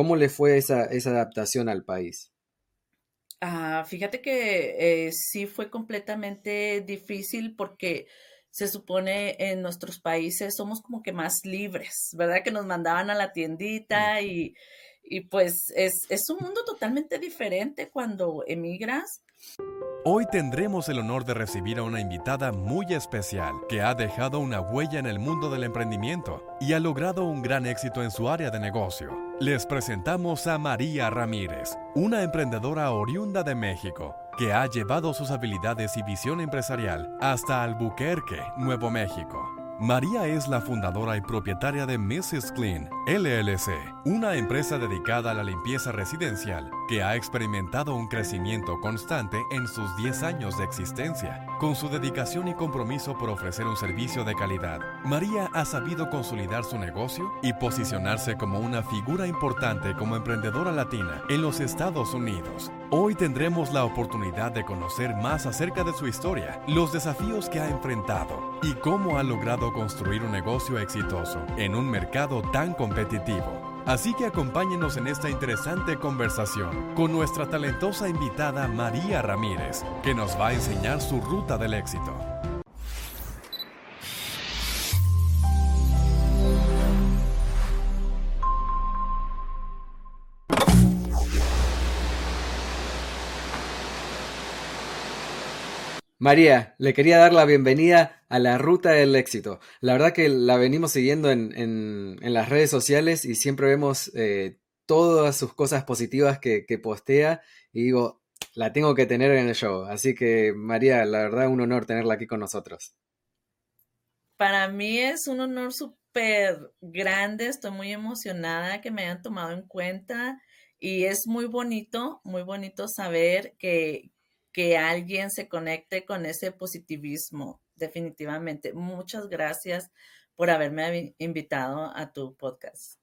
¿Cómo le fue esa, esa adaptación al país? Ah, fíjate que eh, sí fue completamente difícil porque se supone en nuestros países somos como que más libres, ¿verdad? Que nos mandaban a la tiendita y, y pues es, es un mundo totalmente diferente cuando emigras. Hoy tendremos el honor de recibir a una invitada muy especial que ha dejado una huella en el mundo del emprendimiento y ha logrado un gran éxito en su área de negocio. Les presentamos a María Ramírez, una emprendedora oriunda de México que ha llevado sus habilidades y visión empresarial hasta Albuquerque, Nuevo México María es la fundadora y propietaria de Mrs. Clean, LLC, una empresa dedicada a la limpieza residencial que ha experimentado un crecimiento constante en sus 10 años de existencia. Con su dedicación y compromiso por ofrecer un servicio de calidad, María ha sabido consolidar su negocio y posicionarse como una figura importante como emprendedora latina en los Estados Unidos. Hoy tendremos la oportunidad de conocer más acerca de su historia, los desafíos que ha enfrentado y cómo ha logrado construir un negocio exitoso en un mercado tan competitivo. Así que acompáñenos en esta interesante conversación con nuestra talentosa invitada María Ramírez, que nos va a enseñar su ruta del éxito. María, le quería dar la bienvenida a la Ruta del Éxito. La verdad que la venimos siguiendo en, las redes sociales y siempre vemos eh, todas sus cosas positivas que, postea y digo, la tengo que tener en el show. Así que María, la verdad un honor tenerla aquí con nosotros. Para mí es un honor súper grande, estoy muy emocionada que me hayan tomado en cuenta y es muy bonito, muy bonito saber que, que alguien se conecte con ese positivismo, definitivamente. Muchas gracias por haberme invitado a tu podcast.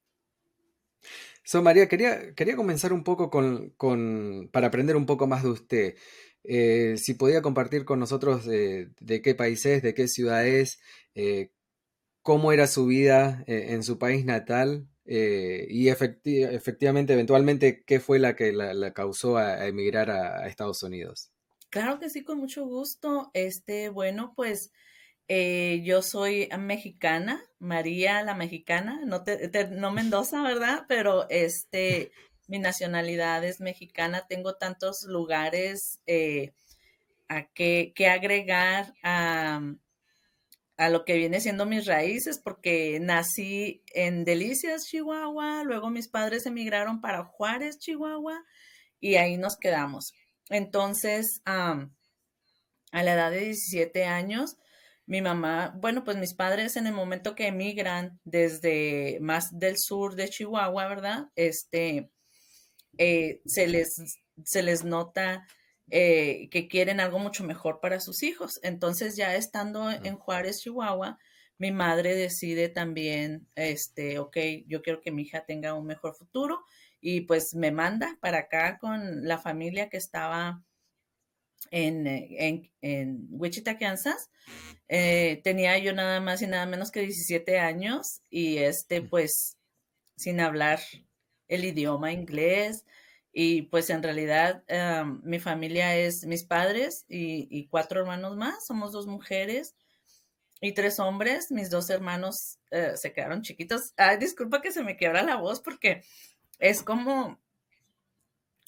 So, María, quería, quería comenzar un poco con, para aprender un poco más de usted. Eh, si podía compartir con nosotros de, qué país es, de qué ciudad es, eh, cómo era su vida eh, en su país natal y efectivamente, eventualmente, qué fue la que la, causó a, emigrar a Estados Unidos. Claro que sí, con mucho gusto. Este, bueno, pues eh, yo soy mexicana, María la mexicana, no, te, no Mendoza, ¿verdad? Pero este, mi nacionalidad es mexicana, tengo tantos lugares eh, a que, que agregar a, a lo que viene siendo mis raíces, porque nací en Delicias, Chihuahua, luego mis padres emigraron para Juárez, Chihuahua, y ahí nos quedamos. Entonces, a la edad de 17 años, mi mamá, bueno, pues mis padres en el momento que emigran desde más del sur de Chihuahua, ¿verdad? Este, eh, se, les, se les nota eh, que quieren algo mucho mejor para sus hijos. Entonces, ya estando en Juárez, Chihuahua, mi madre decide también, este, ok, yo quiero que mi hija tenga un mejor futuro y pues me manda para acá con la familia que estaba en, eh, en, Wichita, Kansas. Eh, tenía yo nada más y nada menos que 17 años y este pues sin hablar el idioma inglés y pues en realidad mi familia es mis padres y, cuatro hermanos más, somos dos mujeres y tres hombres, mis dos hermanos eh, se quedaron chiquitos. Ay, disculpa que se me quiebra la voz porque es como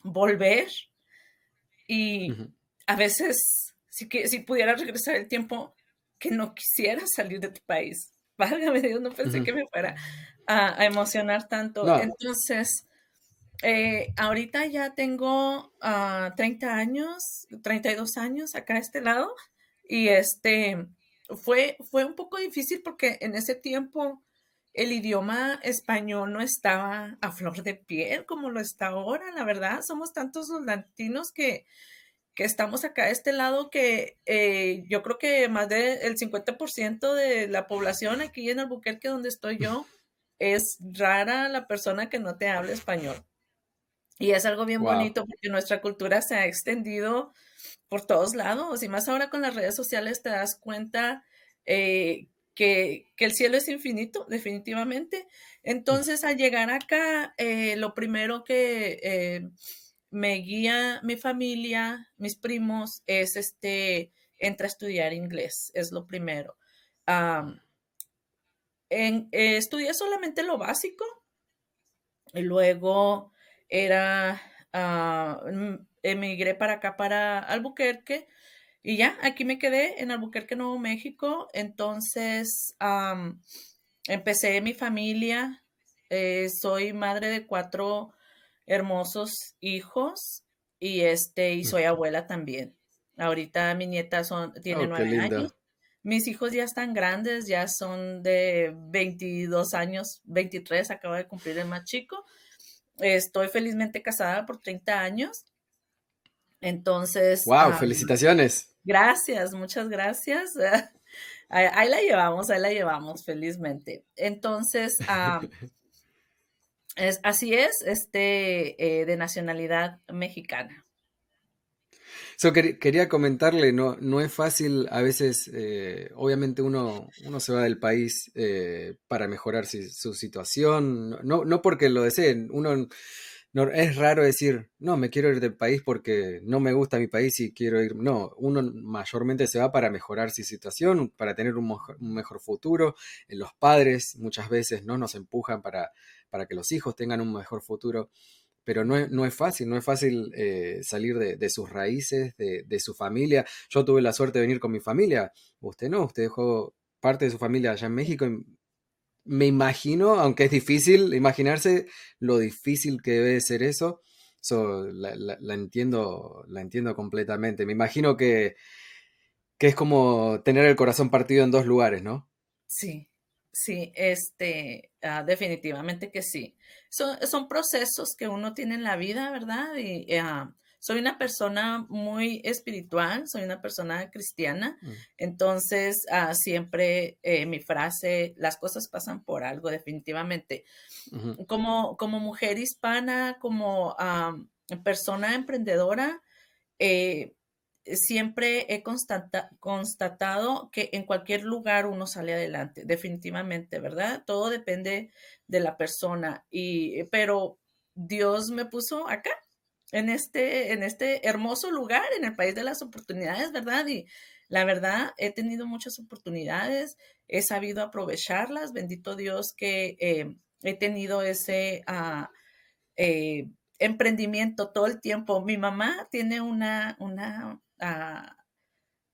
volver y a veces, si, si pudiera regresar el tiempo, que no quisiera salir de tu país. Válgame Dios, no pensé que me fuera a, emocionar tanto. Entonces, eh, ahorita ya tengo 30 ah, años, 32 años acá a este lado y este fue, fue un poco difícil porque en ese tiempo el idioma español no estaba a flor de piel como lo está ahora, la verdad. Somos tantos los latinos que, que estamos acá a este lado que eh, yo creo que más del 50% de la población aquí en Albuquerque, donde estoy yo, es rara la persona que no te habla español. Y es algo bien bonito porque nuestra cultura se ha extendido por todos lados y más ahora con las redes sociales te das cuenta eh, que, el cielo es infinito, definitivamente. Entonces, al llegar acá, eh, lo primero que eh, me guía mi familia, mis primos, es este, entra a estudiar inglés, es lo primero. en, estudié solamente lo básico y luego era, ah, emigré para acá, para Albuquerque y ya, aquí me quedé en Albuquerque, Nuevo México. Entonces, empecé mi familia. Eh, soy madre de cuatro hermosos hijos y este, y soy abuela también. Ahorita mi nieta son, tiene oh, nueve años. Mis hijos ya están grandes, ya son de 22 años, 23, acaba de cumplir el más chico. Estoy felizmente casada por 30 años. Entonces. ¡Wow! ¡Felicitaciones! Gracias, muchas gracias. Ahí, la llevamos, ahí la llevamos, felizmente. Entonces, es, así es, este, eh, de nacionalidad mexicana. quería comentarle, no, no es fácil, a veces, eh, obviamente uno, uno se va del país eh, para mejorar su situación, no, no porque lo deseen, uno no, es raro decir, no, me quiero ir del país porque no me gusta mi país y quiero ir. No, uno mayormente se va para mejorar su situación, para tener un, mejor futuro. Eh, los padres muchas veces no nos empujan para, para que los hijos tengan un mejor futuro. Pero no es, no es fácil, no es fácil eh, salir de, sus raíces, de, de su familia. Yo tuve la suerte de venir con mi familia. Usted no, usted dejó parte de su familia allá en México y me imagino, aunque es difícil imaginarse lo difícil que debe ser eso, la, entiendo, la entiendo completamente. Me imagino que, que es como tener el corazón partido en dos lugares, ¿no? Sí, sí, este, ah, definitivamente que sí. Son, son, procesos que uno tiene en la vida, ¿verdad? Y ah, soy una persona muy espiritual, soy una persona cristiana, mm. entonces ah, siempre eh, mi frase, las cosas pasan por algo, definitivamente. como, como mujer hispana, como persona emprendedora, eh, siempre he constatado que en cualquier lugar uno sale adelante, definitivamente, ¿verdad? Todo depende de la persona, y, pero Dios me puso acá en este, en este hermoso lugar, en el país de las oportunidades, ¿verdad? Y la verdad, he tenido muchas oportunidades, he sabido aprovecharlas, bendito Dios que eh, he tenido ese eh, emprendimiento todo el tiempo. Mi mamá tiene una, una ah,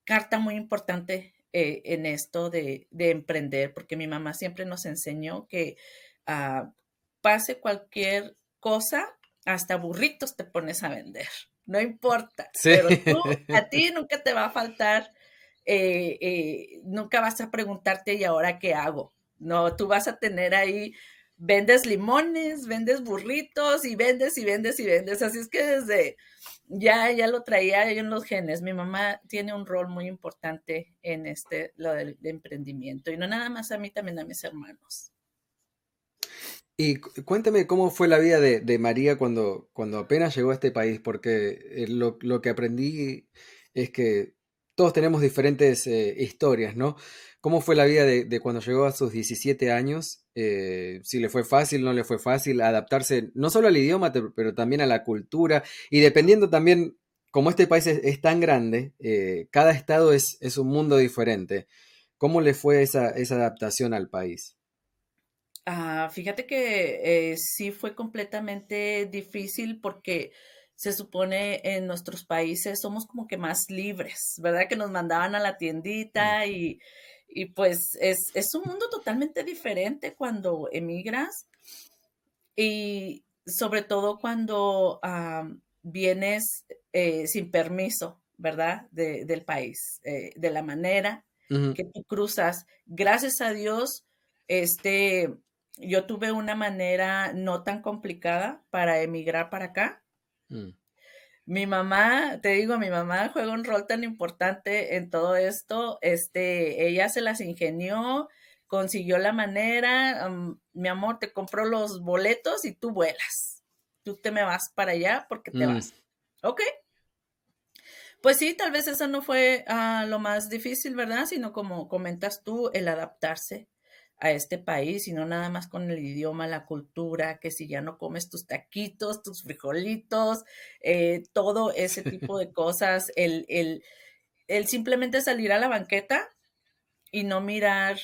carta muy importante eh, en esto de, emprender, porque mi mamá siempre nos enseñó que ah, pase cualquier cosa, hasta burritos te pones a vender, no importa. Pero tú, a ti nunca te va a faltar, eh, eh, nunca vas a preguntarte, ¿y ahora qué hago? No, tú vas a tener ahí, vendes limones, vendes burritos y vendes y vendes y vendes. Así es que desde, ya, ya lo traía en los genes. Mi mamá tiene un rol muy importante en este, lo del emprendimiento. Y no nada más a mí, también a mis hermanos. Y cuéntame cómo fue la vida de, María cuando, cuando apenas llegó a este país, porque eh, lo, que aprendí es que todos tenemos diferentes eh, historias, ¿no? ¿Cómo fue la vida de, cuando llegó a sus 17 años? Eh, si le fue fácil, no le fue fácil adaptarse no solo al idioma, pero también a la cultura. Y dependiendo también, como este país es, tan grande, cada estado es, es, un mundo diferente. ¿Cómo le fue esa, esa adaptación al país? Ah, fíjate que eh, sí fue completamente difícil porque se supone en nuestros países somos como que más libres, ¿verdad? Que nos mandaban a la tiendita y, pues es, un mundo totalmente diferente cuando emigras y sobre todo cuando ah, vienes eh, sin permiso, ¿verdad? del país, eh, de la manera que tú cruzas. Gracias a Dios, este, yo tuve una manera no tan complicada para emigrar para acá. Mm. Mi mamá, te digo, mi mamá juega un rol tan importante en todo esto. Este, ella se las ingenió, consiguió la manera. mi amor, te compró los boletos y tú vuelas. Tú te me vas para allá porque te mm. vas. Ok. Pues sí, tal vez eso no fue ah, lo más difícil, ¿verdad? Sino como comentas tú, el adaptarse a este país y no nada más con el idioma, la cultura, que si ya no comes tus taquitos, tus frijolitos, eh, todo ese tipo de cosas, el, el, el, simplemente salir a la banqueta y no mirar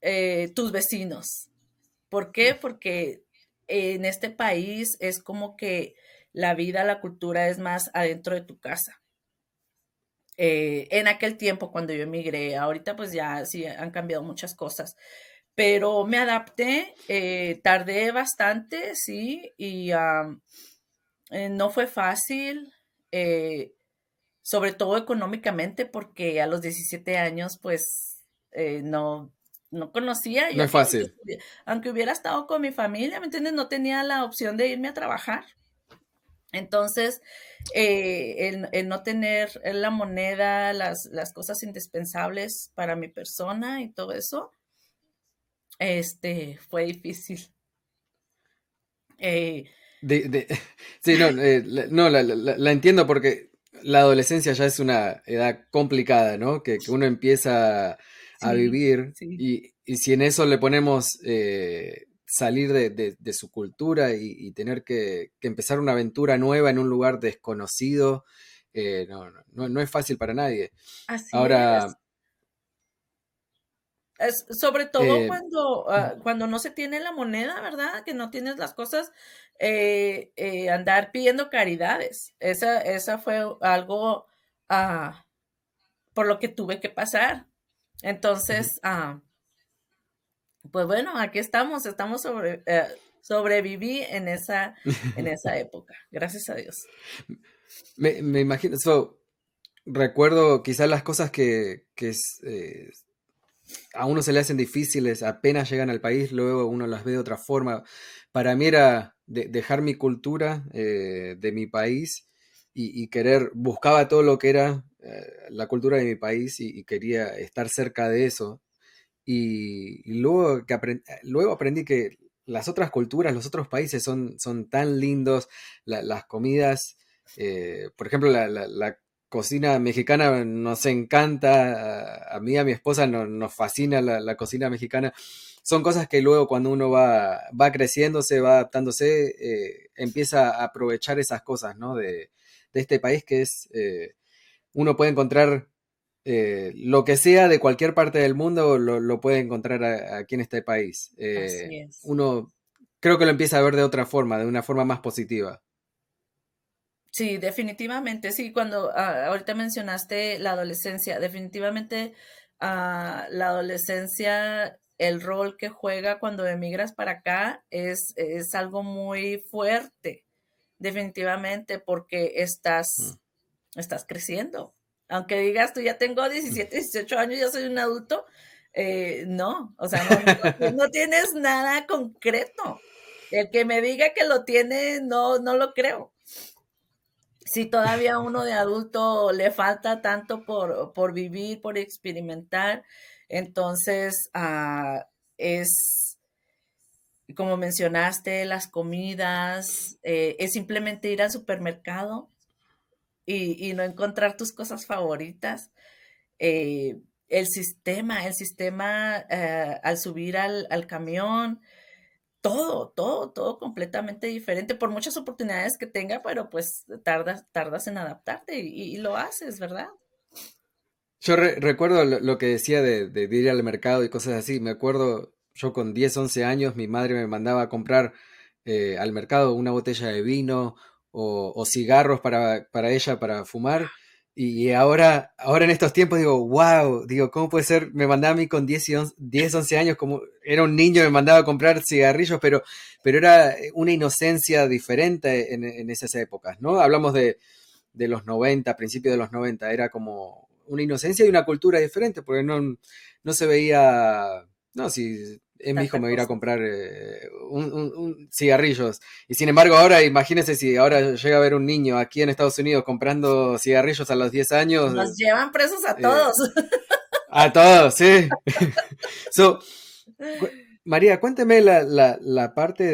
eh, tus vecinos. ¿Por qué? Porque en este país es como que la vida, la cultura es más adentro de tu casa. Eh, en aquel tiempo cuando yo emigré, ahorita pues ya sí han cambiado muchas cosas, pero me adapté, eh, tardé bastante, sí, y eh, no fue fácil, sobre todo económicamente, porque a los 17 años pues no, no conocía. No es fácil. Aunque hubiera estado con mi familia, ¿me entiendes? No tenía la opción de irme a trabajar. Entonces, eh, el, no tener la moneda, las, cosas indispensables para mi persona y todo eso, este, fue difícil. Eh, sí, no, eh, no la, entiendo porque la adolescencia ya es una edad complicada, ¿no? Que, uno empieza a vivir y, y, si en eso le ponemos salir de, su cultura y, tener que, empezar una aventura nueva en un lugar desconocido, eh, no, no, no, es fácil para nadie. Así Ahora, es. Sobre todo eh, cuando, ah, cuando no se tiene la moneda, ¿verdad? Que no tienes las cosas, eh, andar pidiendo caridades. Esa, esa fue algo ah, por lo que tuve que pasar. Entonces, ah, pues bueno, aquí estamos, estamos sobre, eh, sobreviví en esa, en esa época, gracias a Dios. Me, me imagino, recuerdo quizás las cosas que, que eh, a uno se le hacen difíciles apenas llegan al país, luego uno las ve de otra forma. Para mí era dejar mi cultura eh, de mi país y, querer, buscaba todo lo que era la cultura de mi país y, quería estar cerca de eso. Y, luego, que luego aprendí que las otras culturas, los otros países son, son tan lindos, las comidas, eh, por ejemplo, la, cocina mexicana nos encanta, a, mí, a mi esposa nos fascina la, cocina mexicana. Son cosas que luego cuando uno va, va creciéndose, va adaptándose, eh, empieza a aprovechar esas cosas, ¿no? De, este país que es, eh, uno puede encontrar eh, lo que sea de cualquier parte del mundo lo, puede encontrar aquí en este país. Uno creo que lo empieza a ver de otra forma, de una forma más positiva. Sí, definitivamente, sí, cuando ah, ahorita mencionaste la adolescencia, definitivamente ah, la adolescencia, el rol que juega cuando emigras para acá es, es algo muy fuerte, definitivamente, porque estás, mm. estás creciendo aunque digas tú ya tengo 17, 18 años, ya soy un adulto, eh, no, o sea, no, tienes nada concreto. El que me diga que lo tiene, no, no lo creo. Si todavía uno de adulto le falta tanto por, vivir, por experimentar, entonces ah, es, como mencionaste, las comidas, eh, es simplemente ir al supermercado y, no encontrar tus cosas favoritas. Eh, el sistema, el sistema eh, al subir al, camión, todo, todo, todo completamente diferente por muchas oportunidades que tenga, pero pues tardas, tardas en adaptarte y, lo haces, ¿verdad? Yo recuerdo lo, que decía de, ir al mercado y cosas así. Me acuerdo, yo con 10, 11 años, mi madre me mandaba a comprar eh, al mercado una botella de vino o, cigarros para, para, ella para fumar. Y ahora, ahora en estos tiempos digo, wow, digo, ¿cómo puede ser? Me mandaba a mí con 10, y 11, años, como era un niño, me mandaba a comprar cigarrillos, pero, pero era una inocencia diferente en, en esas épocas, ¿no? Hablamos de, de los 90, principios de los 90, era como una inocencia y una cultura diferente, porque no, no se veía, no, si mi hijo me va a ir a comprar eh, un, cigarrillos. Y sin embargo, ahora imagínese si ahora llega a ver un niño aquí en Estados Unidos comprando cigarrillos a los 10 años. Nos llevan presos a eh, todos. a todos, sí. María, cuénteme la, parte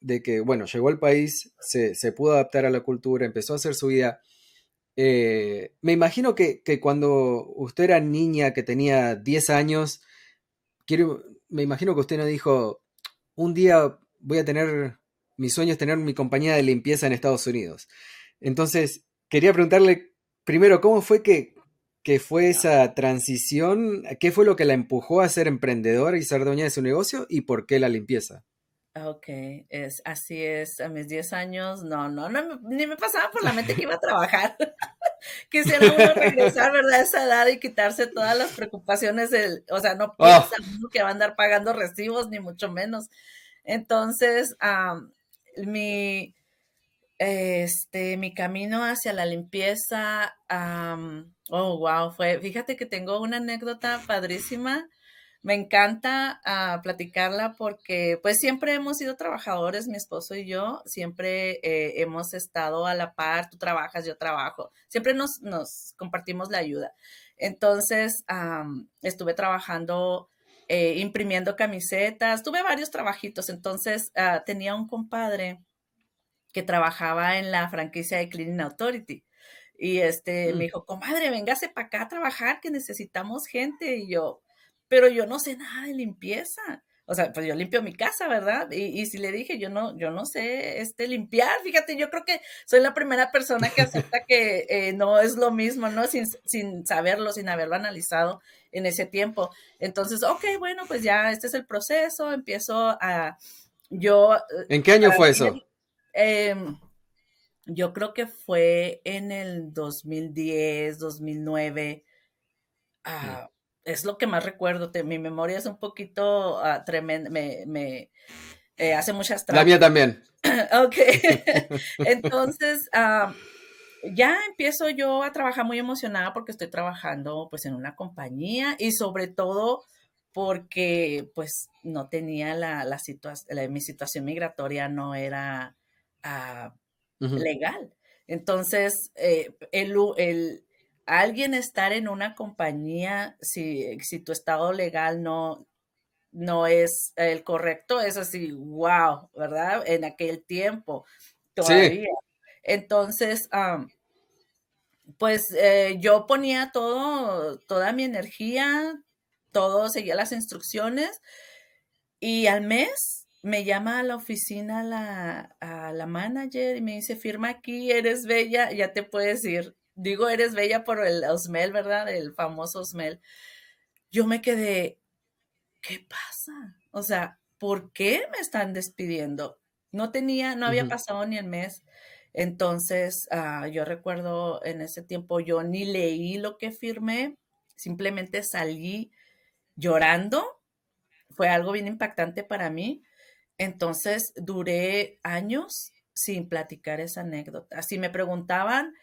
de, que, bueno, llegó al país, se, se, pudo adaptar a la cultura, empezó a hacer su vida. eh, me imagino que, cuando usted era niña, que tenía 10 años, quiero, me imagino que usted no dijo, un día voy a tener, mi sueño es tener mi compañía de limpieza en Estados Unidos. Entonces, quería preguntarle primero, ¿cómo fue que, que fue esa transición? ¿Qué fue lo que la empujó a ser emprendedora y ser dueña de su negocio? ¿Y por qué la limpieza? Ok, es, así es, a mis 10 años, no, no, no, ni me pasaba por la mente que iba a trabajar. Quisiera uno regresar, ¿verdad? A esa edad y quitarse todas las preocupaciones del, o sea, no ah. piensa que va a andar pagando recibos, ni mucho menos. Entonces, mi, este, mi camino hacia la limpieza, oh, wow, fue, fíjate que tengo una anécdota padrísima me encanta uh, platicarla porque pues siempre hemos sido trabajadores, mi esposo y yo, siempre eh, hemos estado a la par, tú trabajas, yo trabajo, siempre nos, nos compartimos la ayuda. Entonces, estuve trabajando, eh, imprimiendo camisetas, tuve varios trabajitos, entonces uh, tenía un compadre que trabajaba en la franquicia de Cleaning Authority. Y este me mm. dijo, comadre, véngase para acá a trabajar, que necesitamos gente. Y yo, pero yo no sé nada de limpieza. O sea, pues yo limpio mi casa, ¿verdad? Y, si le dije, yo no, yo no sé este, limpiar, fíjate, yo creo que soy la primera persona que acepta que eh, no es lo mismo, ¿no? Sin, sin saberlo, sin haberlo analizado en ese tiempo. Entonces, ok, bueno, pues ya este es el proceso, empiezo a, yo... Eh, ¿En qué año fue eso? Em, yo creo que fue en el 2010, 2009. Ah, es lo que más recuerdo. mi memoria es un poquito uh, tremenda, me, eh, hace muchas trampas. La mía también. ok. Entonces, ya empiezo yo a trabajar muy emocionada porque estoy trabajando pues en una compañía y sobre todo porque pues no tenía la, la situación, mi situación migratoria no era ah, legal. Entonces, eh, el, el, alguien estar en una compañía, si, si tu estado legal no, no es el correcto, es así, wow, ¿verdad? En aquel tiempo todavía. Entonces, pues eh, yo ponía todo, toda mi energía, todo, seguía las instrucciones y al mes me llama a la oficina la, a la manager y me dice, firma aquí, eres bella, ya te puedes ir digo, eres bella por el Osmel, ¿verdad? El famoso Osmel. Yo me quedé, ¿qué pasa? O sea, ¿por qué me están despidiendo? No tenía, no había pasado ni el mes. Entonces, ah, yo recuerdo en ese tiempo, yo ni leí lo que firmé, simplemente salí llorando. Fue algo bien impactante para mí. Entonces, duré años sin platicar esa anécdota. Si me preguntaban,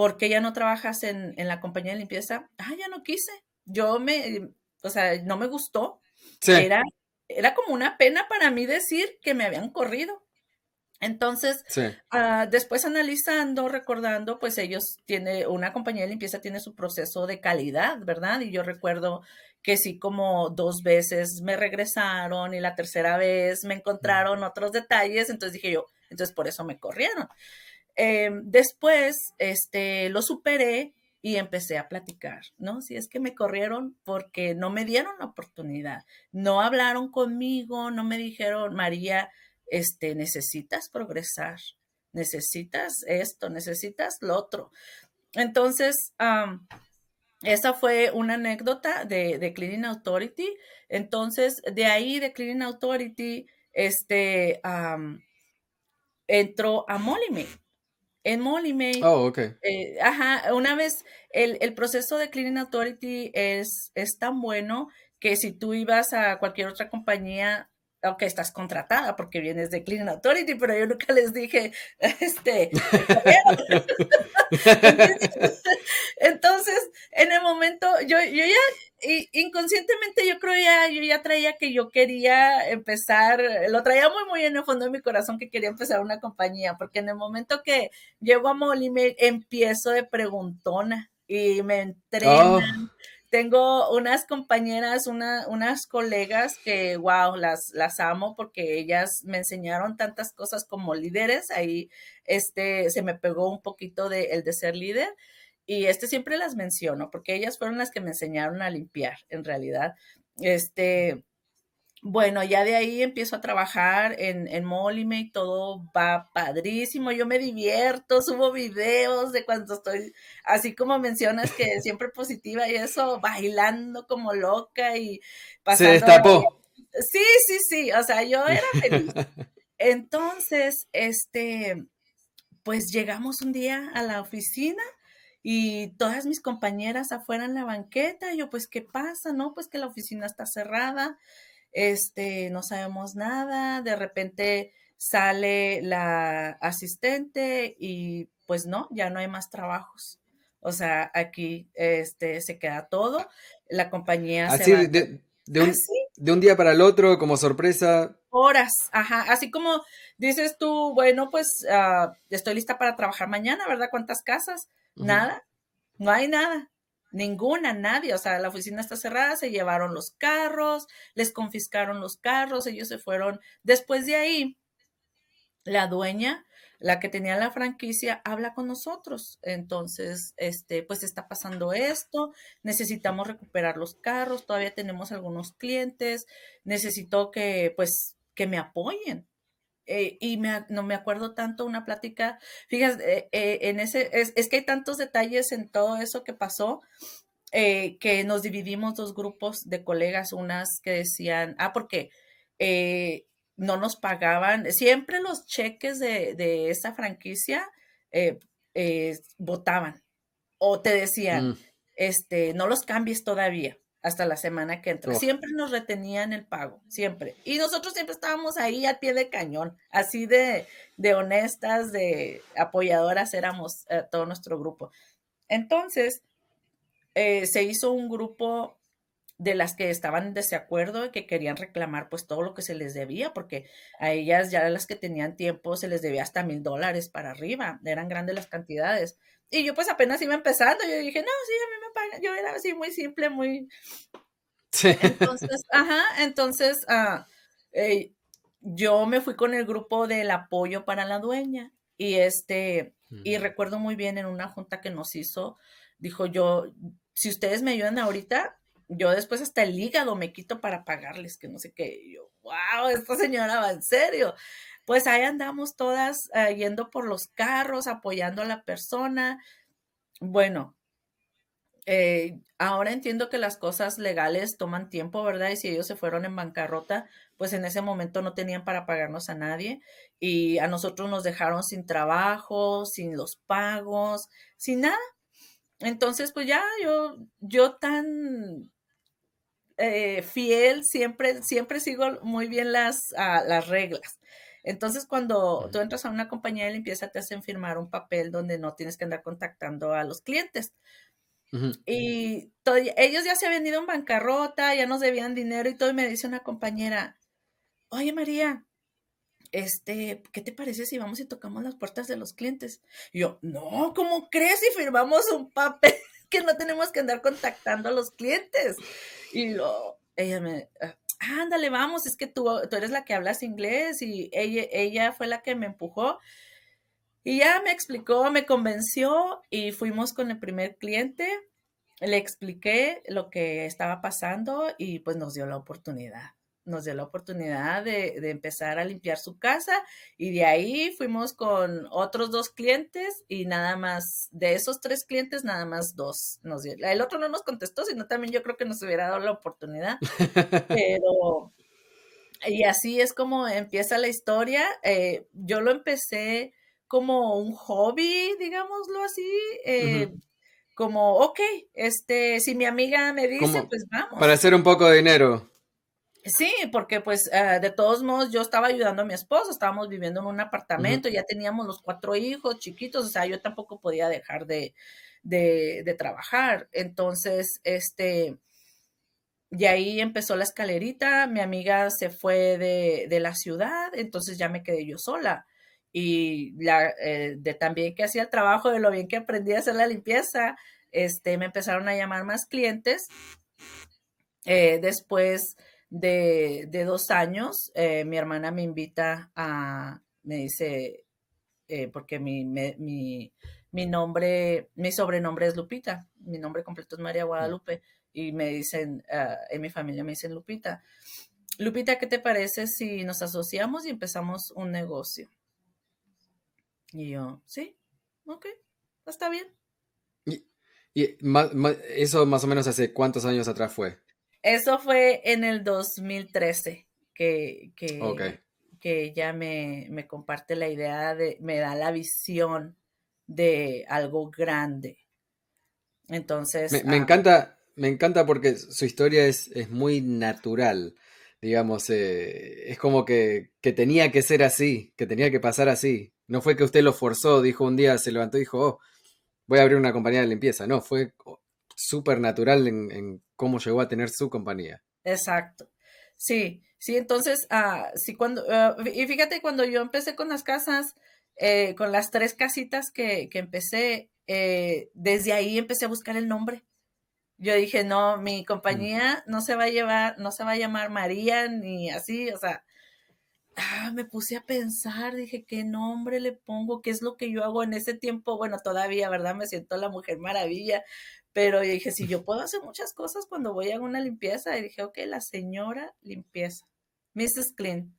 ¿por qué ya no trabajas en, la compañía de limpieza? Ah, ya no quise. Yo me, o sea, no me gustó. Era, era como una pena para mí decir que me habían corrido. Entonces, ah, después analizando, recordando, pues ellos tienen, una compañía de limpieza tiene su proceso de calidad, ¿verdad? Y yo recuerdo que sí, como dos veces me regresaron y la tercera vez me encontraron otros detalles, entonces dije yo, entonces por eso me corrieron. Em, después, este, lo superé y empecé a platicar, ¿no? Si es que me corrieron porque no me dieron la oportunidad, no hablaron conmigo, no me dijeron, María, este, necesitas progresar, necesitas esto, necesitas lo otro. Entonces, esa fue una anécdota de, de, Cleaning Authority. Entonces, de ahí de Cleaning Authority, este, entró a Molly en Molly May. Oh, ok. Eh, ajá, una vez el, el, proceso de Cleaning Authority es, es tan bueno que si tú ibas a cualquier otra compañía aunque estás contratada porque vienes de Clean Authority, pero yo nunca les dije, este, entonces, en el momento, yo, yo ya, inconscientemente yo creo ya, yo ya traía que yo quería empezar, lo traía muy, muy en el fondo de mi corazón que quería empezar una compañía, porque en el momento que llego a Molly me empiezo de preguntona y me entrenan. Oh tengo unas compañeras, una, unas colegas que, wow, las, las amo porque ellas me enseñaron tantas cosas como líderes. Ahí este, se me pegó un poquito de, el de ser líder. Y este siempre las menciono porque ellas fueron las que me enseñaron a limpiar, en realidad. Este, bueno, ya de ahí empiezo a trabajar en, en y todo va padrísimo, yo me divierto, subo videos de cuando estoy, así como mencionas que siempre positiva y eso, bailando como loca y pasando... Se destapó. Sí, sí, sí, o sea, yo era feliz. Entonces, este, pues llegamos un día a la oficina y todas mis compañeras afuera en la banqueta, y yo pues, ¿qué pasa? No, pues que la oficina está cerrada este, no sabemos nada, de repente sale la asistente y pues no, ya no hay más trabajos. O sea, aquí este, se queda todo, la compañía así se va... de, de, un, de, un, día para el otro, como sorpresa. Horas, ajá, así como dices tú, bueno, pues uh, estoy lista para trabajar mañana, ¿verdad? ¿Cuántas casas? Nada, no hay nada. Ninguna, nadie. O sea, la oficina está cerrada, se llevaron los carros, les confiscaron los carros, ellos se fueron. Después de ahí, la dueña, la que tenía la franquicia, habla con nosotros. Entonces, este, pues está pasando esto, necesitamos recuperar los carros, todavía tenemos algunos clientes, necesito que, pues, que me apoyen. Eh, y me, no me acuerdo tanto una plática, fíjate, eh, eh, en ese, es, es, que hay tantos detalles en todo eso que pasó, que nos dividimos dos grupos de colegas, unas que decían, ah, porque no nos pagaban, siempre los cheques de, de esa franquicia votaban o te decían, mm. este, no los cambies todavía hasta la semana que entra. Siempre nos retenían el pago, siempre. Y nosotros siempre estábamos ahí al pie de cañón, así de, de honestas, de apoyadoras éramos eh, todo nuestro grupo. Entonces, eh, se hizo un grupo de las que estaban en desacuerdo y que querían reclamar pues todo lo que se les debía, porque a ellas ya las que tenían tiempo se les debía hasta mil dólares para arriba, eran grandes las cantidades. Y yo pues apenas iba empezando, yo dije, no, sí, a mí me pagan, yo era así muy simple, muy... Sí. Entonces, ajá, entonces uh, eh, yo me fui con el grupo del apoyo para la dueña y este, y recuerdo muy bien en una junta que nos hizo, dijo yo, si ustedes me ayudan ahorita, yo después hasta el hígado me quito para pagarles, que no sé qué. Y yo, wow, esta señora va en serio pues ahí andamos todas uh, yendo por los carros, apoyando a la persona. Bueno, eh, ahora entiendo que las cosas legales toman tiempo, ¿verdad? Y si ellos se fueron en bancarrota, pues en ese momento no tenían para pagarnos a nadie y a nosotros nos dejaron sin trabajo, sin los pagos, sin nada. Entonces, pues ya yo, yo tan eh, fiel, siempre, siempre sigo muy bien las, uh, las reglas. Entonces, cuando tú entras a una compañía de limpieza, te hacen firmar un papel donde no tienes que andar contactando a los clientes. Y ellos ya se habían ido en bancarrota, ya nos debían dinero y todo, y me dice una compañera, oye María, este, ¿qué te parece si vamos y tocamos las puertas de los clientes? Y yo, no, ¿cómo crees si firmamos un papel que no tenemos que andar contactando a los clientes? Y lo, ella me, ah, ándale, vamos, es que tú, tú eres la que hablas inglés y ella, ella fue la que me empujó. Y ya me explicó, me convenció y fuimos con el primer cliente. Le expliqué lo que estaba pasando y pues nos dio la oportunidad nos dio la oportunidad de, empezar a limpiar su casa y de ahí fuimos con otros dos clientes y nada más, de esos tres clientes, nada más dos nos dio. El otro no nos contestó, sino también yo creo que nos hubiera dado la oportunidad, pero... Y así es como empieza la historia. Eh, yo lo empecé como un hobby, digámoslo así. Eh, como, ok, este, si mi amiga me dice, pues vamos. Para hacer un poco de dinero. Sí, porque pues eh, de todos modos yo estaba ayudando a mi esposo, estábamos viviendo en un apartamento, ya teníamos los cuatro hijos chiquitos, o sea, yo tampoco podía dejar de, de, de trabajar. Entonces, este, de ahí empezó la escalerita, mi amiga se fue de, de la ciudad, entonces ya me quedé yo sola. Y la, eh, de también que hacía el trabajo, de lo bien que aprendí a hacer la limpieza, este, me empezaron a llamar más clientes. Eh, después de, dos años, eh, mi hermana me invita a, me dice, eh, porque mi, mi, mi, nombre, mi sobrenombre es Lupita, mi nombre completo es María Guadalupe, y me dicen, ah, en mi familia me dicen Lupita. Lupita, ¿qué te parece si nos asociamos y empezamos un negocio? Y yo, sí, ok, está bien. ¿Y, eso más o menos hace cuántos años atrás fue? Eso fue en el 2013 que, que, que ella me, me, comparte la idea de, me da la visión de algo grande. Entonces. Me, ah, encanta, me encanta porque su historia es, es muy natural. Digamos, eh, es como que, que, tenía que ser así, que tenía que pasar así. No fue que usted lo forzó, dijo un día, se levantó y dijo, oh, voy a abrir una compañía de limpieza. No, fue súper natural en, cómo llegó a tener su compañía. Exacto. Sí, sí, entonces, ah, sí, cuando, ah, y fíjate, cuando yo empecé con las casas, eh, con las tres casitas que, que empecé, eh, desde ahí empecé a buscar el nombre. Yo dije, no, mi compañía no se va a llevar, no se va a llamar María ni así, o sea, ah, me puse a pensar, dije, ¿qué nombre le pongo? ¿Qué es lo que yo hago en ese tiempo? Bueno, todavía, ¿verdad? Me siento la mujer maravilla, pero dije, si yo puedo hacer muchas cosas cuando voy a una limpieza, y dije, ok, la señora limpieza, Mrs. Clean.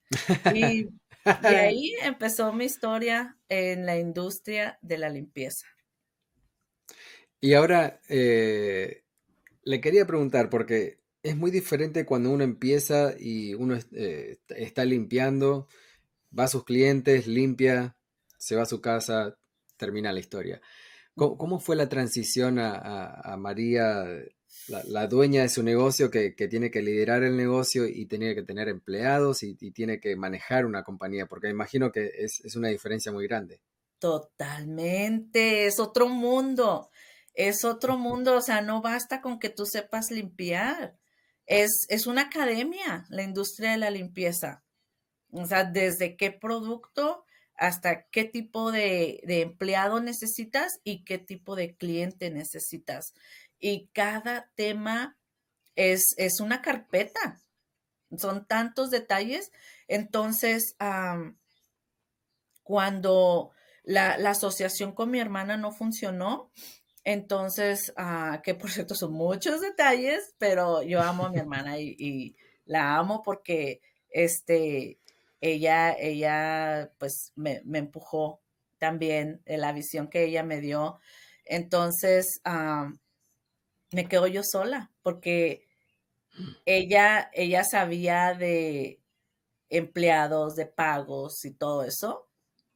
Y de ahí empezó mi historia en la industria de la limpieza. Y ahora eh, le quería preguntar, porque es muy diferente cuando uno empieza y uno eh, está limpiando, va a sus clientes, limpia, se va a su casa, termina la historia. ¿Cómo, fue la transición a, María, la, dueña de su negocio, que, tiene que liderar el negocio y tiene que tener empleados y, tiene que manejar una compañía? Porque imagino que es, una diferencia muy grande. Totalmente, es otro mundo, es otro mundo, o sea, no basta con que tú sepas limpiar, es, es una academia la industria de la limpieza. O sea, desde qué producto hasta qué tipo de, empleado necesitas y qué tipo de cliente necesitas. Y cada tema es, es una carpeta. Son tantos detalles. Entonces, cuando la, asociación con mi hermana no funcionó, entonces, ah, que por cierto son muchos detalles, pero yo amo a mi hermana y la amo porque este, ella, ella pues me, empujó también en la visión que ella me dio. Entonces, me quedo yo sola porque ella, ella sabía de empleados, de pagos y todo eso,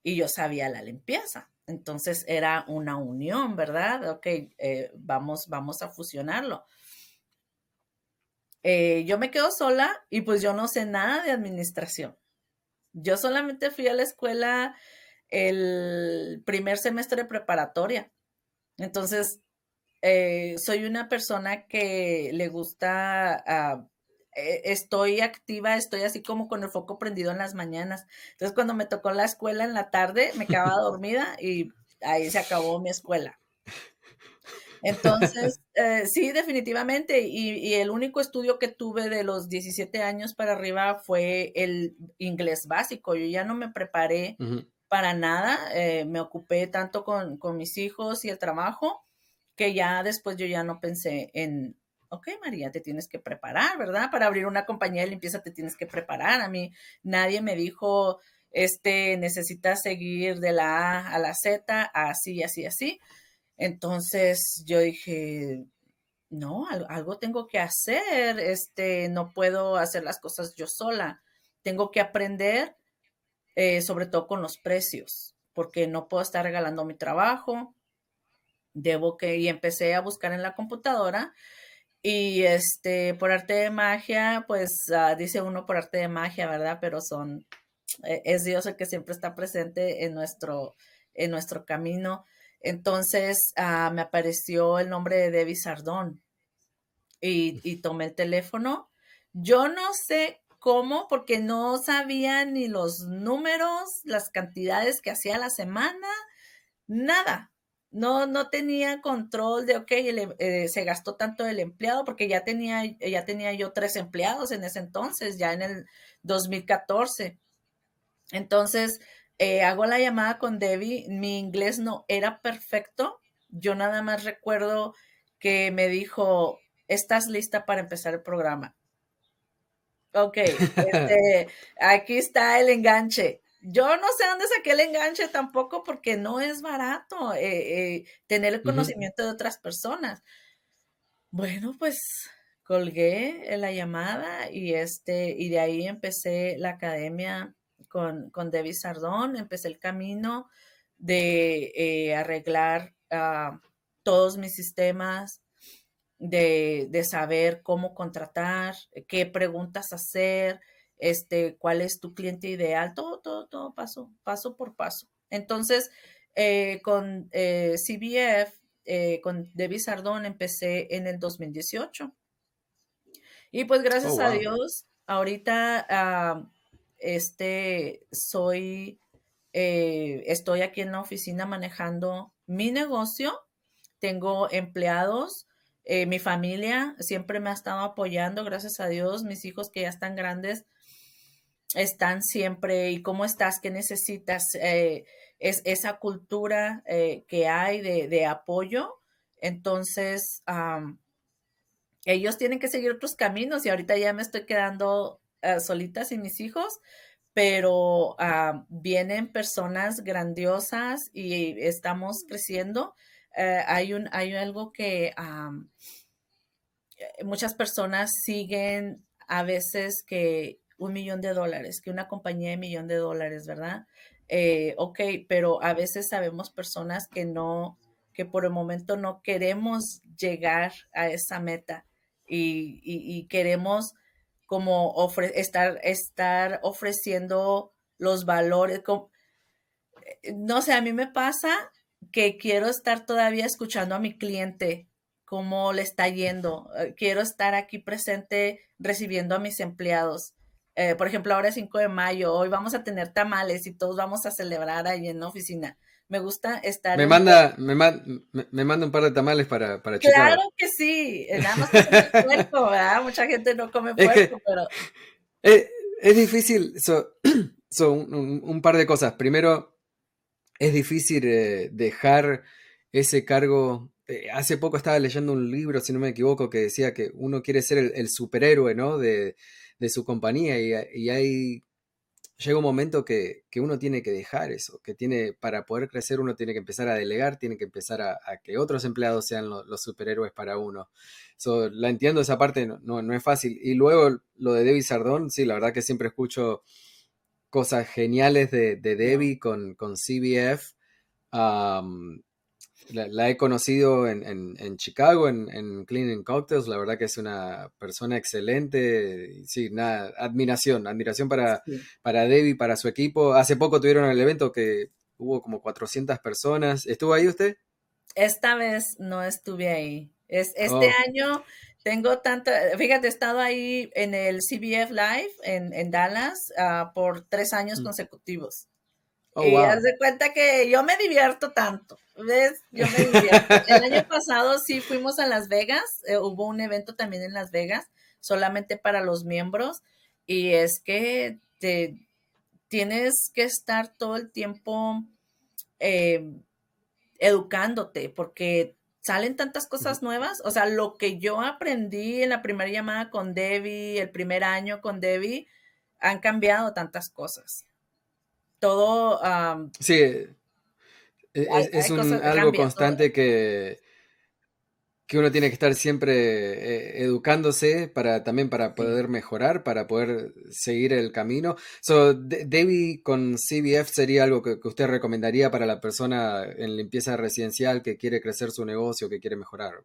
y yo sabía la limpieza. Entonces era una unión, ¿verdad? Ok, eh, vamos, vamos a fusionarlo. Eh, yo me quedo sola y pues yo no sé nada de administración. Yo solamente fui a la escuela el primer semestre de preparatoria. Entonces, eh, soy una persona que le gusta, ah, eh, estoy activa, estoy así como con el foco prendido en las mañanas. Entonces, cuando me tocó la escuela en la tarde, me quedaba dormida y ahí se acabó mi escuela. Entonces, eh, sí, definitivamente. Y, el único estudio que tuve de los 17 años para arriba fue el inglés básico. Yo ya no me preparé para nada. Eh, me ocupé tanto con, mis hijos y el trabajo que ya después yo ya no pensé en, ok, María, te tienes que preparar, ¿verdad? Para abrir una compañía de limpieza te tienes que preparar. A mí nadie me dijo, este, necesitas seguir de la A a la Z, así, así, así. Entonces yo dije, no, algo tengo que hacer, este, no puedo hacer las cosas yo sola, tengo que aprender, eh, sobre todo con los precios, porque no puedo estar regalando mi trabajo, debo que, y empecé a buscar en la computadora, y este, por arte de magia, pues ah, dice uno por arte de magia, ¿verdad? Pero son, e, es Dios el que siempre está presente en nuestro, en nuestro camino. Entonces ah, me apareció el nombre de Debbie Sardón y, tomé el teléfono. Yo no sé cómo, porque no sabía ni los números, las cantidades que hacía la semana, nada. no, no tenía control de, ok, em, eh, se gastó tanto el empleado, porque ya tenía, ya tenía yo tres empleados en ese entonces, ya en el 2014. Entonces, eh, hago la llamada con Debbie, mi inglés no era perfecto, yo nada más recuerdo que me dijo, ¿estás lista para empezar el programa? Ok, este, aquí está el enganche yo no sé dónde saqué el enganche tampoco porque no es barato eh, eh, tener el conocimiento de otras personas. Bueno, pues colgué la llamada y este y de ahí empecé la academia con, con Debbie Sardón, empecé el camino de eh, arreglar ah, todos mis sistemas, de, de, saber cómo contratar, qué preguntas hacer, este, cuál es tu cliente ideal, todo, todo, todo paso, paso por paso. Entonces, eh, con eh, CBF, eh, con Debbie Sardón, empecé en el 2018. Y pues gracias oh, a Dios, ahorita ah, este, soy, estoy aquí en la oficina manejando mi negocio, tengo empleados, mi familia siempre me ha estado apoyando, gracias a Dios, mis hijos que ya están grandes están siempre y cómo estás, qué necesitas, eh, es esa cultura eh, que hay de, apoyo. Entonces, ellos tienen que seguir otros caminos y ahorita ya me estoy quedando uh, solita sin mis hijos, pero vienen personas grandiosas y estamos creciendo. Eh, hay, un, hay algo que muchas personas siguen a veces que un millón de dólares, que una compañía de millón de dólares, ¿verdad? Eh, ok, pero a veces sabemos personas que no, que por el momento no queremos llegar a esa meta y, queremos como estar, estar ofreciendo los valores. Eh, no sé, a mí me pasa que quiero estar todavía escuchando a mi cliente cómo le está yendo. Eh, quiero estar aquí presente recibiendo a mis empleados. Eh, por ejemplo, ahora es 5 de mayo, hoy vamos a tener tamales y todos vamos a celebrar ahí en la oficina. Me gusta estar. Me manda, me, me, manda un par de tamales para, para Claro que sí, eh, nada más que puerco, ¿verdad? Mucha gente no come puerco, pero. Es, difícil, son un, par de cosas. Primero, es difícil eh, dejar ese cargo. hace poco estaba leyendo un libro, si no me equivoco, que decía que uno quiere ser el, el superhéroe, ¿no? De, de su compañía y, ahí llega un momento que, uno tiene que dejar eso, que tiene, para poder crecer uno tiene que empezar a delegar, tiene que empezar a, que otros empleados sean los superhéroes para uno. la entiendo esa parte, no, no, es fácil. Y luego lo de Debbie Sardón, sí, la verdad que siempre escucho cosas geniales de, de Debbie con, con CBF. La, he conocido en, Chicago, en, en Cleaning Cocktails. La verdad que es una persona excelente. Sí, nada, admiración, admiración para, para Debbie, para su equipo. Hace poco tuvieron el evento que hubo como 400 personas. ¿Estuvo ahí usted? Esta vez no estuve ahí. Es, este oh. año tengo tanta, fíjate, he estado ahí en el CBF Live en, Dallas ah, por tres años mm. consecutivos. Oh, y haz de cuenta que yo me divierto tanto, ¿ves? Yo me divierto. El año pasado sí fuimos a Las Vegas, eh, hubo un evento también en Las Vegas, solamente para los miembros, y es que te, tienes que estar todo el tiempo eh, educándote, porque salen tantas cosas nuevas. O sea, lo que yo aprendí en la primera llamada con Debbie, el primer año con Debbie, han cambiado tantas cosas todo... sí, e, e, es, algo constante que, que uno tiene que estar siempre eh, educándose para también para poder mejorar, para poder seguir el camino. So, Debbie con CBF sería algo que, usted recomendaría para la persona en limpieza residencial que quiere crecer su negocio, que quiere mejorar.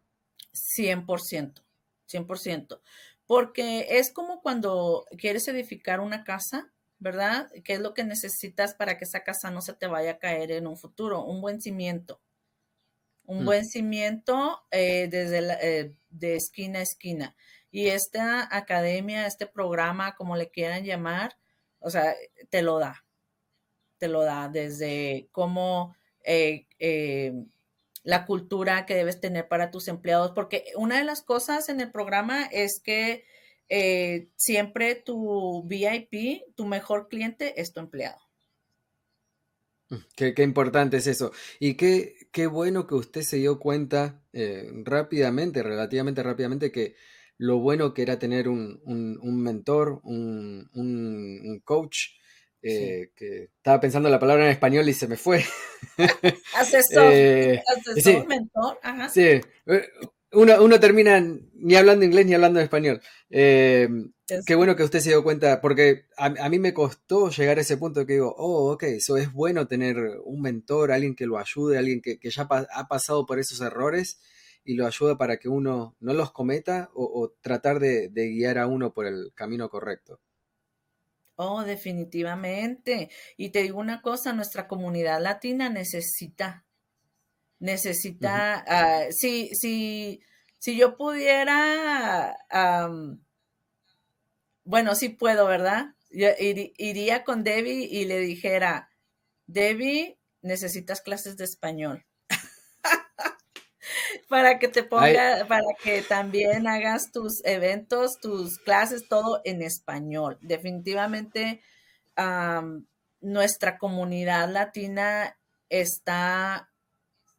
100%, 100%. Porque es como cuando quieres edificar una casa ¿verdad? ¿Qué es lo que necesitas para que esa casa no se te vaya a caer en un futuro? Un buen cimiento. Un mm. buen cimiento eh, desde eh, de esquina a esquina. Y esta academia, este programa, como le quieran llamar, o sea, te lo da. Te lo da desde cómo eh, la cultura que debes tener para tus empleados, porque una de las cosas en el programa es que eh, siempre tu VIP, tu mejor cliente es tu empleado. Mm, qué, importante es eso. Y qué, qué, bueno que usted se dio cuenta eh, rápidamente, relativamente rápidamente, que lo bueno que era tener un, mentor, un, coach, eh, que estaba pensando la palabra en español y se me fue. Asesor, asesor, mentor, ajá. Sí, uno, termina ni hablando inglés ni hablando español. Eh, qué bueno que usted se dio cuenta, porque a, mí me costó llegar a ese punto que digo, oh, ok, eso es bueno tener un mentor, alguien que lo ayude, alguien que, ya ha pasado por esos errores y lo ayuda para que uno no los cometa o, tratar de, guiar a uno por el camino correcto. Oh, definitivamente. Y te digo una cosa, nuestra comunidad latina necesita necesita, ah, si, si, si yo pudiera, bueno, sí puedo, ¿verdad? Yo iría con Debbie y le dijera, Debbie, necesitas clases de español. para que te ponga, para que también hagas tus eventos, tus clases, todo en español. Definitivamente, nuestra comunidad latina está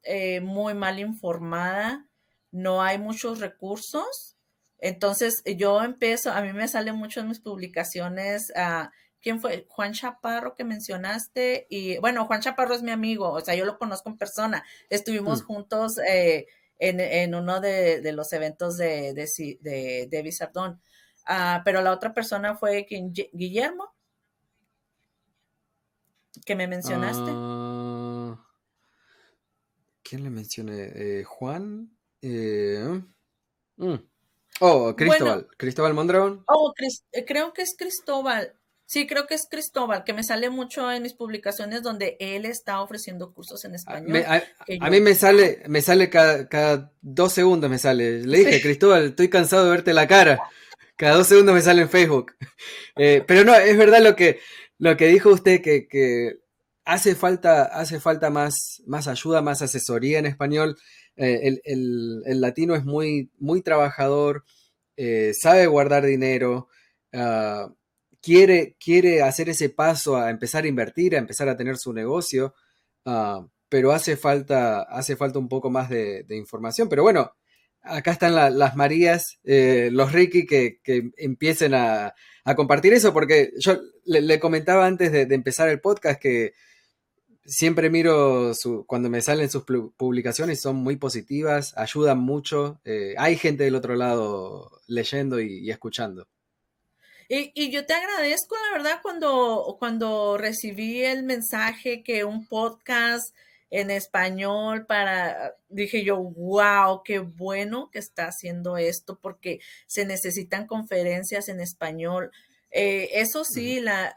eh, muy mal informada, no hay muchos recursos. Entonces yo empiezo, a mí me salen mucho en mis publicaciones, uh, ¿quién fue? Juan Chaparro que mencionaste. Y bueno, Juan Chaparro es mi amigo, o sea, yo lo conozco en persona. Estuvimos mm. juntos eh, en, uno de, los eventos de, de, de, Sardón. Ah, pero la otra persona fue Guillermo, que me mencionaste. Ah, ¿Quién le mencioné? Eh, Juan. Eh, mm. Oh, Cristóbal. Cristóbal Mondragón. Oh, eh, creo que es Cristóbal. Sí, creo que es Cristóbal, que me sale mucho en mis publicaciones donde él está ofreciendo cursos en español. A, mí me sale, me sale cada, dos segundos me sale. Le dije, Cristóbal, estoy cansado de verte la cara. Cada dos segundos me sale en Facebook. pero no, es verdad lo que, lo que dijo usted, que, que hace falta, hace falta más, más ayuda, más asesoría en español. Eh, el, latino es muy, muy trabajador, eh, sabe guardar dinero, ah, quiere, quiere hacer ese paso a empezar a invertir, a empezar a tener su negocio, ah, pero hace falta, hace falta un poco más de, información. Pero bueno, acá están las Marías, eh, los Ricky que, empiecen a, compartir eso, porque yo le, comentaba antes de empezar el podcast que siempre miro cuando me salen sus publicaciones, son muy positivas, ayudan mucho. Eh, hay gente del otro lado leyendo y, escuchando. Y, yo te agradezco, la verdad, cuando, cuando recibí el mensaje que un podcast en español para, dije yo, wow, qué bueno que está haciendo esto porque se necesitan conferencias en español. Eh, eso sí, la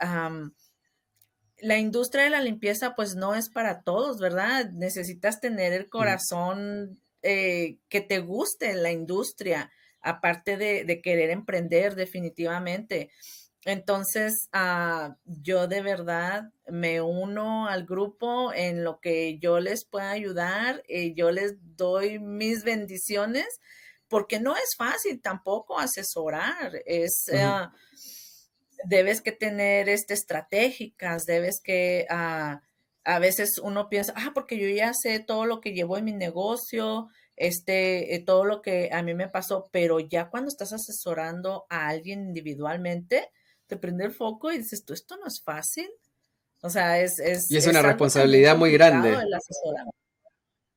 la industria de la limpieza pues no es para todos, ¿verdad? Necesitas tener el corazón eh, que te guste la industria, aparte de, querer emprender definitivamente. Entonces, ah, yo de verdad me uno al grupo en lo que yo les pueda ayudar, y yo les doy mis bendiciones, porque no es fácil tampoco asesorar, es debes que tener este, estratégicas, debes que ah, a veces uno piensa, ah, porque yo ya sé todo lo que llevo en mi negocio, este, eh, todo lo que a mí me pasó, pero ya cuando estás asesorando a alguien individualmente, te prende el foco y dices, tú, esto no es fácil. O sea, es... es y es, una responsabilidad muy grande.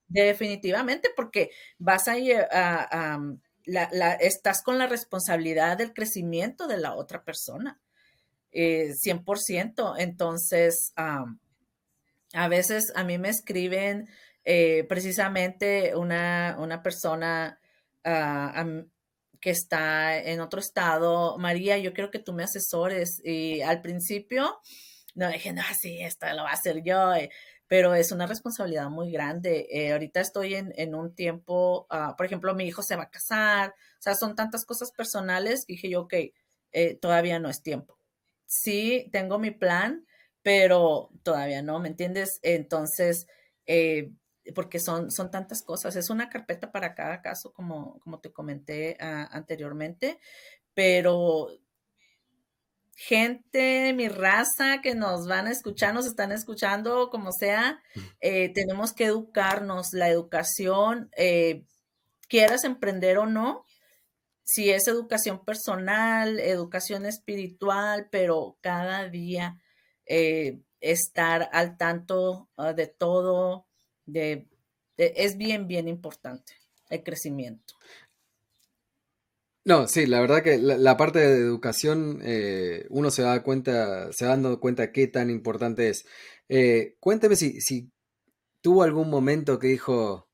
Definitivamente, porque vas a, a, la, estás con la responsabilidad del crecimiento de la otra persona eh, 100%. Entonces, a veces a mí me escriben eh, precisamente una, una persona ah, que está en otro estado, María, yo quiero que tú me asesores. Y al principio, no dije, no, sí, esto lo va a hacer yo, eh, pero es una responsabilidad muy grande. Eh, ahorita estoy en, en un tiempo, ah, por ejemplo, mi hijo se va a casar, o sea, son tantas cosas personales dije yo, ok, todavía no es tiempo sí tengo mi plan, pero todavía no, ¿me entiendes? Entonces, eh, porque son, son tantas cosas. Es una carpeta para cada caso, como, como te comenté ah, anteriormente, pero gente, mi raza que nos van a escuchar, nos están escuchando, como sea, eh, tenemos que educarnos. La educación, eh, quieras emprender o no, si es educación personal, educación espiritual, pero cada día eh, estar al tanto ah, de todo, de, es bien, bien importante el crecimiento. No, sí, la verdad que la, parte de educación eh, uno se da cuenta, se va dando cuenta qué tan importante es. Eh, cuénteme si, si tuvo algún momento que dijo,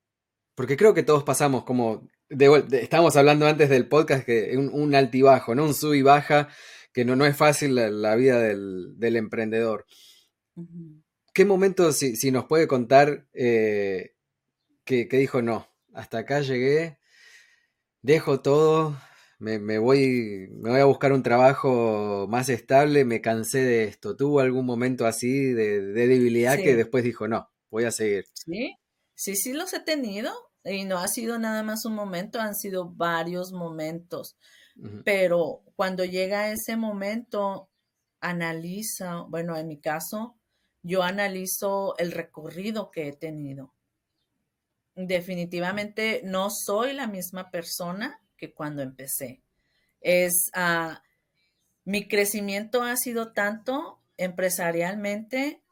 porque creo que todos pasamos como, de, estábamos hablando antes del podcast, que un, un altibajo, ¿no? Un sub y baja, que no, no es fácil la, vida del, emprendedor. ¿Qué momento, si, si, nos puede contar, eh, que, que dijo, no, hasta acá llegué, dejo todo, me, voy, me voy a buscar un trabajo más estable, me cansé de esto. ¿Tuvo algún momento así de, debilidad que después dijo, no, voy a seguir? Sí, sí, sí los he tenido y no ha sido nada más un momento, han sido varios momentos. Pero cuando llega ese momento, analiza, bueno, en mi caso, yo analizo el recorrido que he tenido. Definitivamente no soy la misma persona que cuando empecé. Es, uh, mi crecimiento ha sido tanto empresarialmente,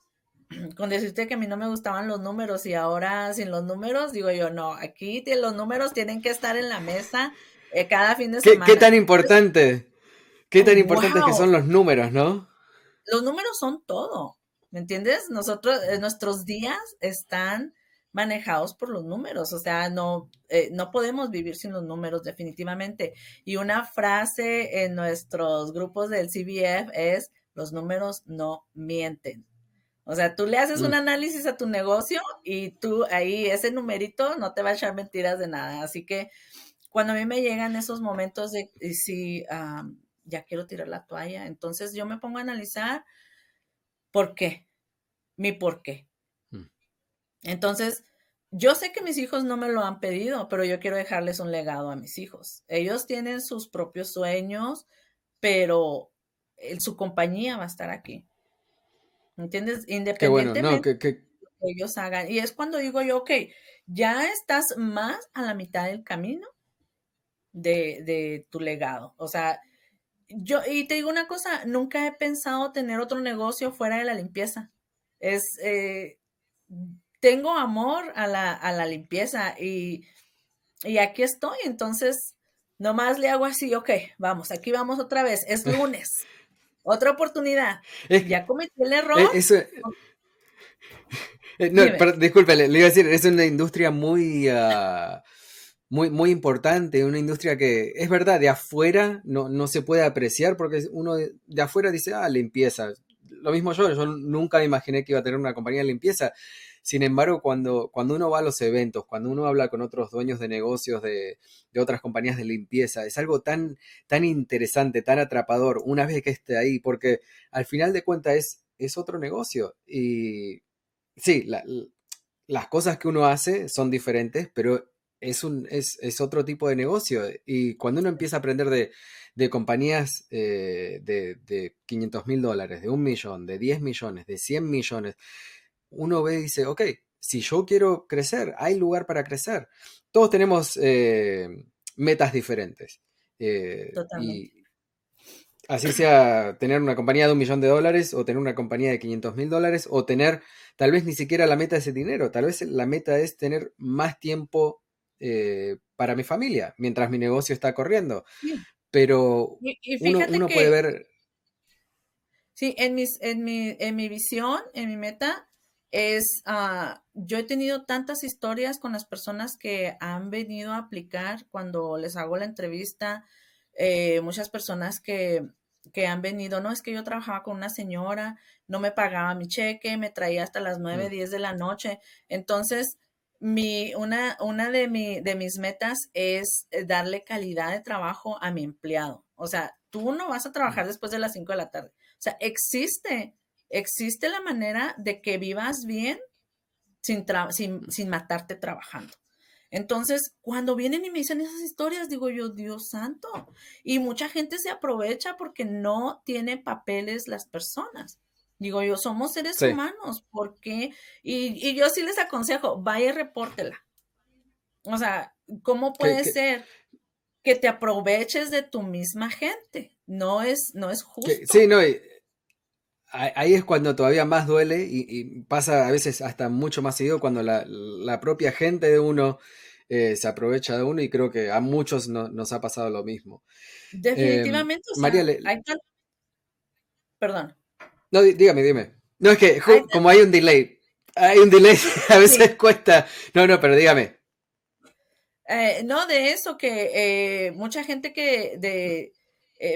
con decirte que a mí no me gustaban los números y ahora sin los números, digo yo, no, aquí los números tienen que estar en la mesa eh, cada fin de semana. ¿Qué, tan importante? ¿Qué tan importante que son los números, no? Los números son todo, ¿me entiendes? Nosotros, eh, nuestros días están manejados por los números, o sea, no, eh, no podemos vivir sin los números definitivamente. Y una frase en nuestros grupos del CBF es, los números no mienten. O sea, tú le haces un mm. análisis a tu negocio y tú ahí ese numerito no te va a echar mentiras de nada. Así que cuando a mí me llegan esos momentos de si ya quiero tirar la toalla, entonces yo me pongo a analizar por qué, mi por qué. Entonces, yo sé que mis hijos no me lo han pedido, pero yo quiero dejarles un legado a mis hijos. Ellos tienen sus propios sueños, pero su compañía va a estar aquí. ¿Entiendes? Independientemente de que ellos hagan. Y es cuando digo yo, ok, ya estás más a la mitad del camino de, de tu legado. O sea, yo, y te digo una cosa, nunca he pensado tener otro negocio fuera de la limpieza. Es, eh, tengo amor a la, a la limpieza y, y, aquí estoy. Entonces, nomás le hago así, ok, vamos, aquí vamos otra vez, es lunes, otra oportunidad. ya cometí el error. Eh, eso, eh, no, disculpe, le, iba a decir, es una industria muy, ah, muy, muy importante, una industria que es verdad, de afuera no, no se puede apreciar porque uno de, de afuera dice, ah, limpieza. Lo mismo yo, yo nunca imaginé que iba a tener una compañía de limpieza sin embargo, cuando, cuando uno va a los eventos, cuando uno habla con otros dueños de negocios de, otras compañías de limpieza, es algo tan, tan interesante, tan atrapador una vez que esté ahí, porque al final de cuentas es, es otro negocio. Y sí, las cosas que uno hace son diferentes, pero es, un, es, otro tipo de negocio. Y cuando uno empieza a aprender de, compañías eh, de, de 500 mil dólares, de un millón, de 10 millones, de 100 millones, uno ve y dice, ok, si yo quiero crecer, hay lugar para crecer. Todos tenemos eh, metas diferentes. Eh, y así sea tener una compañía de un millón de dólares o tener una compañía de 500 mil dólares o tener tal vez ni siquiera la meta de ese dinero. Tal vez la meta es tener más tiempo eh, para mi familia mientras mi negocio está corriendo. Pero uno, puede ver... Sí, en, mis, en, mi, en mi visión, en mi meta, es, ah, yo he tenido tantas historias con las personas que han venido a aplicar cuando les hago la entrevista, eh, muchas personas que, que, han venido, no, es que yo trabajaba con una señora, no me pagaba mi cheque, me traía hasta las 9, 10 mm. de la noche. Entonces, mi, una, una de, mi, de mis metas es eh, darle calidad de trabajo a mi empleado. O sea, tú no vas a trabajar mm. después de las 5 de la tarde. O sea, existe existe la manera de que vivas bien sin, sin, sin matarte trabajando. Entonces, cuando vienen y me dicen esas historias, digo yo, Dios santo. Y mucha gente se aprovecha porque no tiene papeles las personas. Digo yo, somos seres humanos, ¿por qué? Y, y, yo sí les aconsejo, vaya y repórtela. O sea, ¿cómo puede ser que te aproveches de tu misma gente? No es, no es justo. sí, no, ahí es cuando todavía más duele y, pasa a veces hasta mucho más seguido cuando la, propia gente de uno eh, se aprovecha de uno y creo que a muchos nos ha pasado lo mismo. Definitivamente. María, Perdón. No, dígame, dime. No, es que como hay un delay, hay un delay, a veces cuesta. No, no, pero dígame. Eh, no, de eso, que eh, mucha gente que de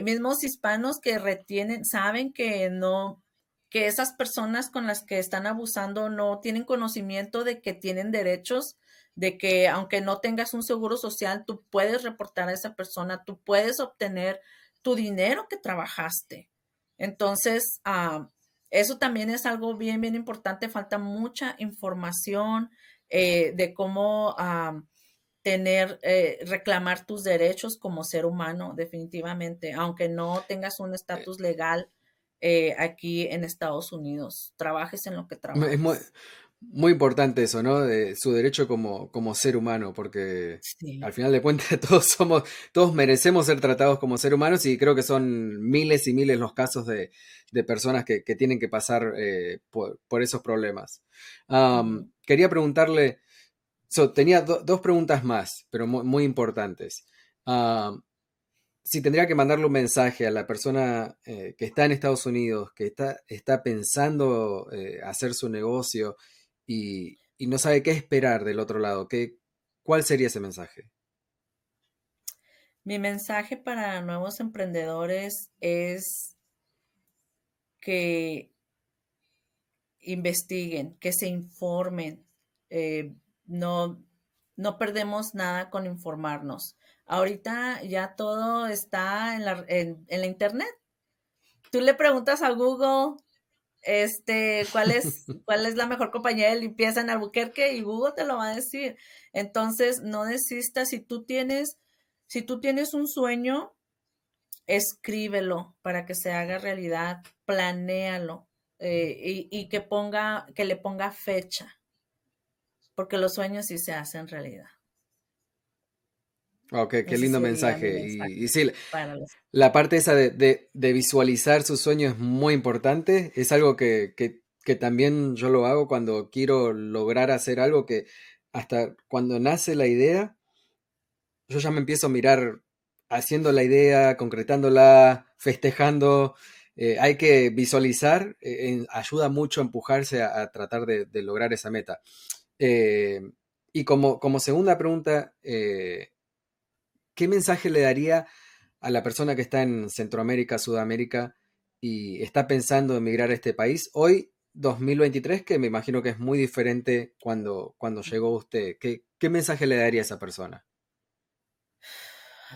mismos hispanos que retienen, saben que no, que esas personas con las que están abusando no tienen conocimiento de que tienen derechos, de que aunque no tengas un seguro social, tú puedes reportar a esa persona, tú puedes obtener tu dinero que trabajaste. Entonces, ah, eso también es algo bien, bien importante. Falta mucha información eh, de cómo ah, tener, eh, reclamar tus derechos como ser humano, definitivamente, aunque no tengas un estatus legal eh, aquí en Estados Unidos. Trabajes en lo que trabajes. Es muy, importante eso, ¿no? De su derecho como, como ser humano, porque al final de cuentas todos somos, todos merecemos ser tratados como ser humanos y creo que son miles y miles los casos de, personas que, tienen que pasar eh, por, esos problemas. quería preguntarle, tenía dos preguntas más, pero muy, importantes si tendría que mandarle un mensaje a la persona eh, que está en Estados Unidos, que está, está pensando eh, hacer su negocio y, no sabe qué esperar del otro lado, ¿qué, ¿cuál sería ese mensaje? Mi mensaje para nuevos emprendedores es que investiguen, que se informen. Eh, no, no perdemos nada con informarnos. Ahorita ya todo está en la, en, la internet. Tú le preguntas a Google, este, cuál es, cuál es la mejor compañía de limpieza en Albuquerque y Google te lo va a decir. Entonces, no desistas. Si tú tienes, si tú tienes un sueño, escríbelo para que se haga realidad, planéalo eh, y, y, que ponga, que le ponga fecha, porque los sueños sí se hacen realidad. Ok, qué lindo mensaje. Y, sí, la parte esa de, visualizar sus sueños es muy importante. Es algo que, también yo lo hago cuando quiero lograr hacer algo que hasta cuando nace la idea, yo ya me empiezo a mirar haciendo la idea, concretándola, festejando. Eh, hay que visualizar, eh, ayuda mucho a empujarse a, tratar de, lograr esa meta. Eh, y como, como segunda pregunta, ¿qué mensaje le daría a la persona que está en Centroamérica, Sudamérica y está pensando en emigrar a este país hoy, 2023, que me imagino que es muy diferente cuando, cuando llegó usted? ¿Qué, mensaje le daría a esa persona?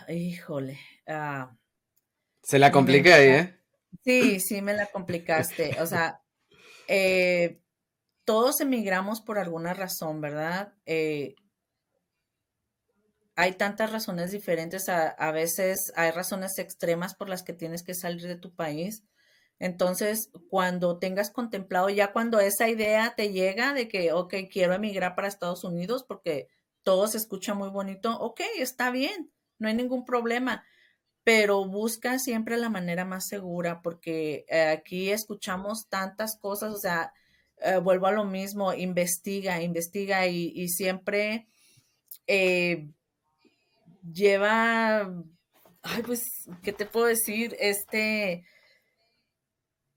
Híjole. Ah, Se la compliqué ahí, ¿eh? Sí, sí, me la complicaste. O sea, eh, todos emigramos por alguna razón, ¿verdad? Eh, hay tantas razones diferentes, a, veces hay razones extremas por las que tienes que salir de tu país. Entonces, cuando tengas contemplado, ya cuando esa idea te llega de que, ok, quiero emigrar para Estados Unidos porque todo se escucha muy bonito, ok, está bien, no hay ningún problema, pero busca siempre la manera más segura porque eh, aquí escuchamos tantas cosas, o sea, eh, vuelvo a lo mismo, investiga, investiga y, siempre... Eh, lleva, ay, pues, ¿qué te puedo decir? Este,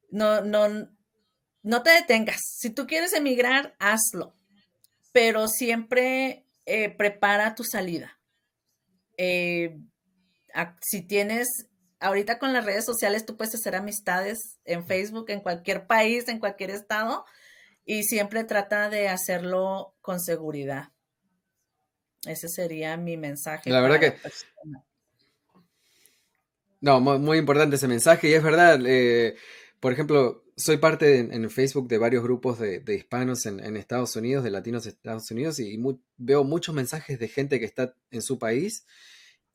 no, no, no te detengas. Si tú quieres emigrar, hazlo, pero siempre eh, prepara tu salida. Eh, si tienes, ahorita con las redes sociales, tú puedes hacer amistades en Facebook, en cualquier país, en cualquier estado, y siempre trata de hacerlo con seguridad. Ese sería mi mensaje. La verdad que... no, muy, importante ese mensaje y es verdad, eh, por ejemplo, soy parte en Facebook de varios grupos de, hispanos en, Estados Unidos, de latinos de Estados Unidos, y veo muchos mensajes de gente que está en su país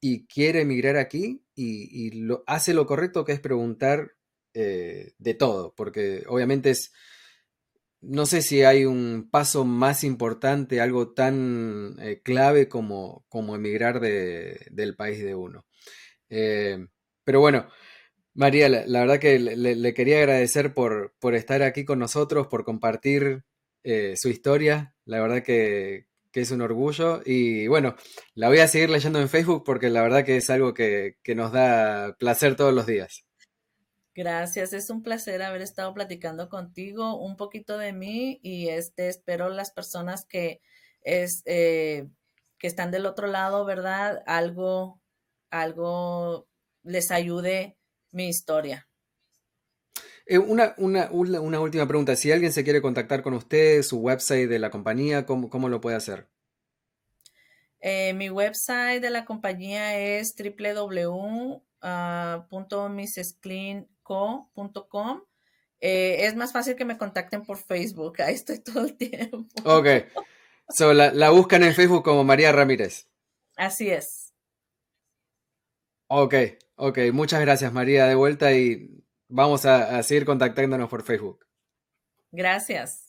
y quiere emigrar aquí y, lo, hace lo correcto que es preguntar eh, de todo, porque obviamente es, no sé si hay un paso más importante, algo tan eh, clave como, como emigrar del país de uno. Eh, pero bueno, María, la, verdad que le, quería agradecer por, por, estar aquí con nosotros, por compartir su historia. La verdad que, que es un orgullo. Y bueno, la voy a seguir leyendo en Facebook porque la verdad que es algo que, nos da placer todos los días. Gracias, es un placer haber estado platicando contigo un poquito de mí y este espero las personas que es eh, que están del otro lado, ¿verdad? Algo, algo les ayude mi historia. Eh, una, una, una, última pregunta. Si alguien se quiere contactar con usted, su website de la compañía, ¿cómo, cómo lo puede hacer? Eh, mi website de la compañía es www.misscleanco.com. Eh, es más fácil que me contacten por Facebook. Ahí estoy todo el tiempo. Ok. So, la, la buscan en Facebook como María Ramírez. Así es. Ok, ok. Muchas gracias, María, de vuelta y vamos a, seguir contactándonos por Facebook. Gracias.